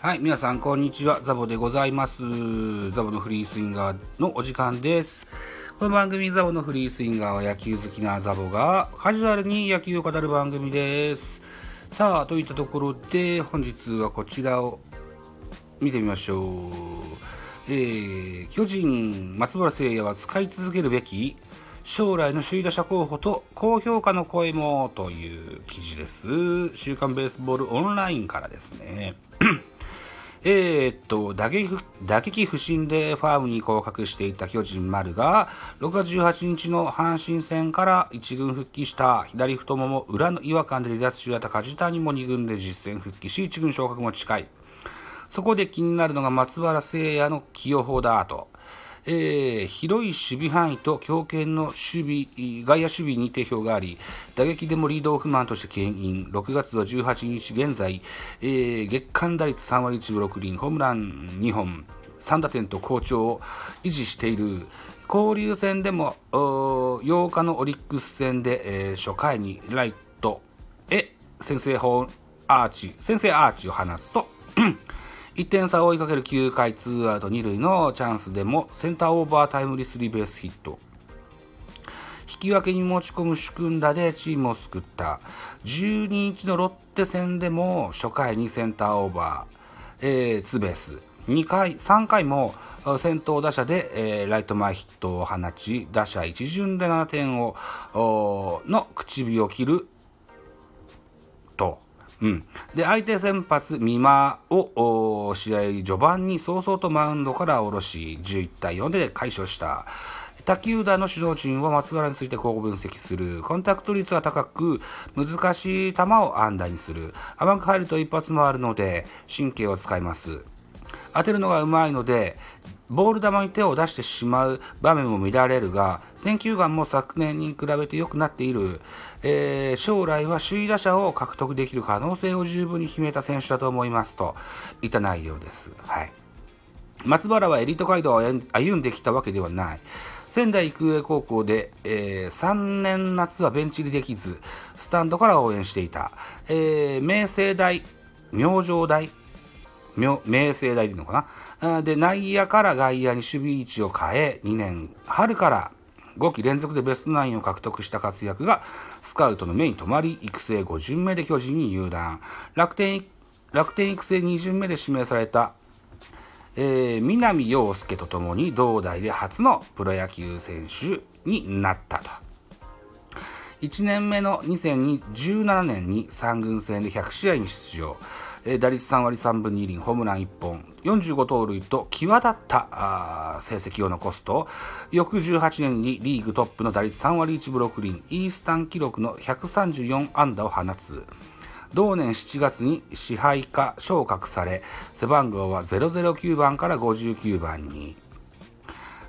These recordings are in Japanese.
はい、皆さん、こんにちは。ザボでございます。ザボのフリースインガーのお時間です。この番組、ザボのフリースインガーは野球好きなザボがカジュアルに野球を語る番組です。さあ、といったところで、本日はこちらを見てみましょう。えー、巨人、松原聖也は使い続けるべき将来の首位打者候補と高評価の声もという記事です。週刊ベースボールオンラインからですね。えー、っと打撃、打撃不振でファームに降格していた巨人丸が、6月18日の阪神戦から1軍復帰した左太もも裏の違和感で離脱中だった梶谷も2軍で実戦復帰し、1軍昇格も近い。そこで気になるのが松原聖也の起用法だと。えー、広い守備範囲と強肩の守備、外野守備に定評があり、打撃でもリードオフマンとして牽引、6月は18日現在、えー、月間打率3割1分6厘、ホームラン2本、3打点と好調を維持している。交流戦でも8日のオリックス戦で、えー、初回にライトへ先制ホアーチ、先制アーチを放つと、1点差を追いかける9回ツーアウト2塁のチャンスでもセンターオーバータイムリースリーベースヒット。引き分けに持ち込む主君打でチームを救った。12日のロッテ戦でも初回にセンターオーバー、えー、ツーベース。2回、3回も先頭打者で、えー、ライト前ヒットを放ち、打者一巡で7点を、の口火を切ると。うん、で相手先発、美馬を試合序盤に早々とマウンドから下ろし、11対4で快勝した。他球団の指導陣は松原についてこう分析する。コンタクト率は高く、難しい球を安打にする。甘く入ると一発もあるので、神経を使います。当てるのがうまいので、ボール球に手を出してしまう場面も見られるが、選球眼も昨年に比べて良くなっている、えー、将来は首位打者を獲得できる可能性を十分に秘めた選手だと思いますといった内容です。はい。松原はエリート街道を歩んできたわけではない。仙台育英高校で、えー、3年夏はベンチ入りできず、スタンドから応援していた。えー、明星大、明星大、明星大でいいのかな？で、内野から外野に守備位置を変え、2年春から5期連続でベストナインを獲得した活躍が、スカウトの目に留まり、育成5巡目で巨人に入団。楽天、楽天育成2巡目で指名された、えー、南陽介とともに同代で初のプロ野球選手になったと。1年目の2017年に3軍戦で100試合に出場。え打率3割3分2厘、ホームラン1本、45盗塁と際立った成績を残すと、翌18年にリーグトップの打率3割1分6厘、イースタン記録の134安打を放つ。同年7月に支配下昇格され、背番号は009番から59番に。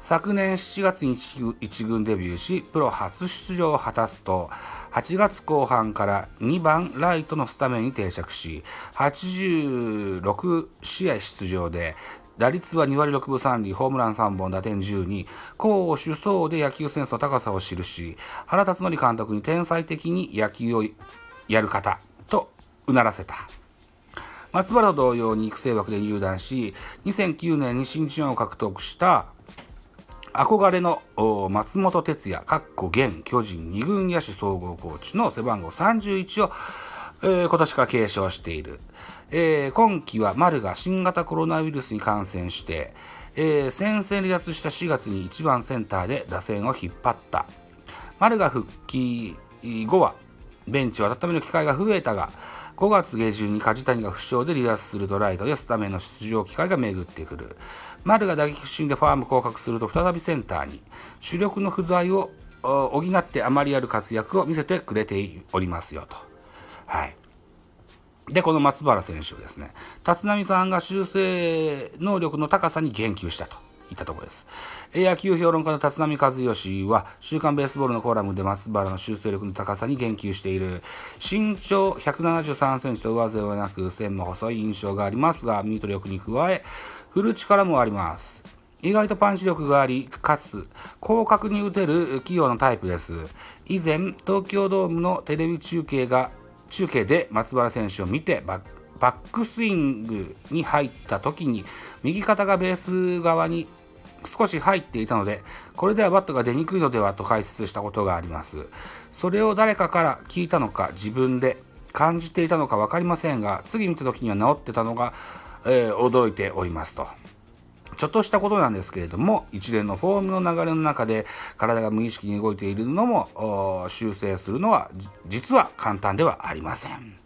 昨年7月に1軍デビューし、プロ初出場を果たすと、8月後半から2番ライトのスタメンに定着し、86試合出場で、打率は2割6分3厘、ホームラン3本、打点12、攻守走で野球センスの高さを記し、原辰徳監督に天才的に野球をやる方とうならせた。松原同様に育成枠で入団し、2009年に新人を獲得した憧れの松本哲也、かっこ現巨人二軍野手総合コーチの背番号31を、えー、今年から継承している。えー、今季は丸が新型コロナウイルスに感染して、えー、先々離脱した4月に1番センターで打線を引っ張った。丸が復帰後はベンチを温める機会が増えたが、5月下旬に梶谷が負傷で離脱するとライトでスタメンの出場機会が巡ってくる。丸が打撃不振でファーム降格すると再びセンターに。主力の不在を補ってあまりある活躍を見せてくれておりますよと。はい。で、この松原選手をですね、立浪さんが修正能力の高さに言及したと。いったところです。野球評論家の立浪和義は、週刊ベースボールのコラムで松原の修正力の高さに言及している。身長173センチと上背はなく、線も細い印象がありますが、ミート力に加え、振る力もあります。意外とパンチ力があり、かつ、広角に打てる器用なタイプです。以前、東京ドームのテレビ中継が、中継で松原選手を見て、バックスイングに入った時に右肩がベース側に少し入っていたので、これではバットが出にくいのではと解説したことがあります。それを誰かから聞いたのか自分で感じていたのか分かりませんが、次見た時には治ってたのが、えー、驚いておりますと。ちょっとしたことなんですけれども、一連のフォームの流れの中で体が無意識に動いているのも修正するのは実は簡単ではありません。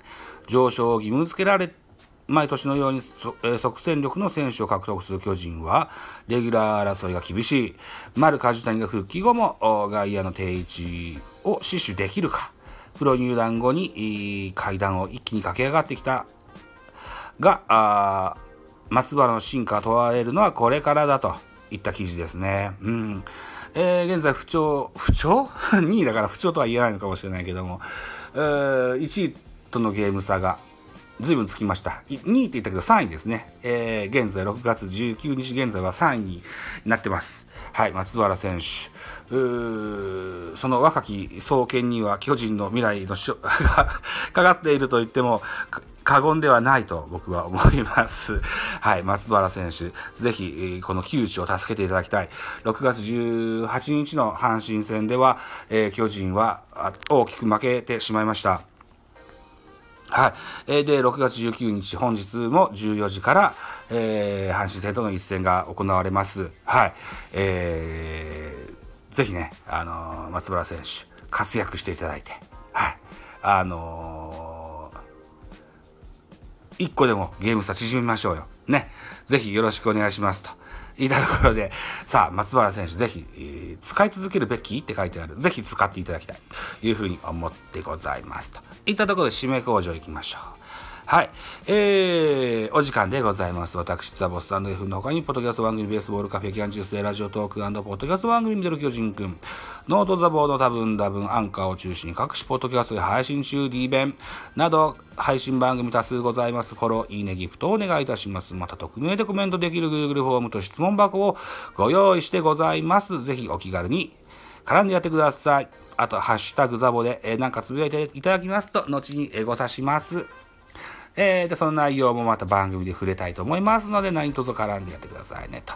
上昇を義務付けられ毎年のように即戦力の選手を獲得する巨人は、レギュラー争いが厳しい。丸梶谷が復帰後も外野の定位置を死守できるか。プロ入団後に階段を一気に駆け上がってきたが、松原の進化問われるのはこれからだといった記事ですね。うん。えー、現在不調、不調 ?2 位 だから不調とは言えないのかもしれないけども、えー、1位とのゲーム差が随分つきました。2位って言ったけど3位ですね。えー、現在6月19日現在は3位になってます。はい、松原選手。うその若き創建には巨人の未来のが かかっていると言っても過言ではないと僕は思います。はい、松原選手、ぜひ、この窮地を助けていただきたい。6月18日の阪神戦では、えー、巨人は大きく負けてしまいました。はい。えー、で、6月19日、本日も14時から、えー、阪神戦との一戦が行われます。はい。えー、ぜひね、あのー、松原選手、活躍していただいて、はい。あのー、1個でもゲーム差縮めましょうよ。ね。ぜひよろしくお願いしますと。いたところで、さあ、松原選手、ぜひ、えー、使い続けるべきって書いてある。ぜひ使っていただきたい。というふうに思ってございますと。いったところで締め工場行きましょう。はい。えー、お時間でございます。私、ザボスタンド F の他に、ポッドキャスト番組、ベースボールカフェ、キャンジュースラジオトークポッドキャスト番組、ミドル巨人くん、ノートザボード多分多分アンカーを中心に各種ポッドキャストで配信中、D 弁など、配信番組多数ございます。フォロー、いいね、ギフトをお願いいたします。また、匿名でコメントできる Google フォームと質問箱をご用意してございます。ぜひお気軽に絡んでやってください。あと、ハッシュタグザボで、えー、なんかつぶやいていただきますと、後にご指します。えー、で、その内容もまた番組で触れたいと思いますので、何卒絡んでやってくださいね、と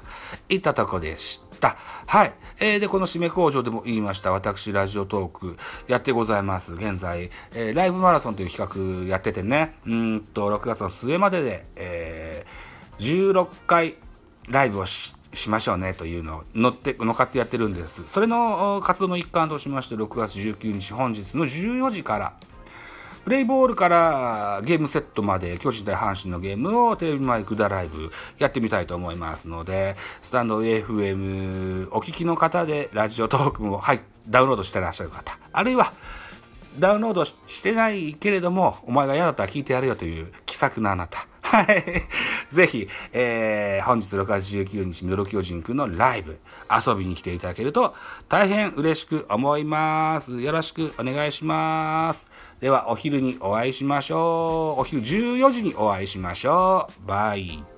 いったとこでした。はい。えー、で、この締め工場でも言いました、私、ラジオトークやってございます。現在、えー、ライブマラソンという企画やっててね、うんと、6月の末までで、えー、16回ライブをししましょうねというのを乗って、乗っかってやってるんです。それの活動の一環としまして、6月19日本日の14時から、プレイボールからゲームセットまで巨人対阪神のゲームをテレビマイクダライブやってみたいと思いますので、スタンド AFM お聞きの方でラジオトークも、はい、ダウンロードしてらっしゃる方、あるいはダウンロードしてないけれども、お前が嫌だったら聞いてやるよという気さくなあなた。はい。ぜひ、えー、本日6月19日、ミドル巨人くんのライブ、遊びに来ていただけると大変嬉しく思います。よろしくお願いします。では、お昼にお会いしましょう。お昼14時にお会いしましょう。バイ。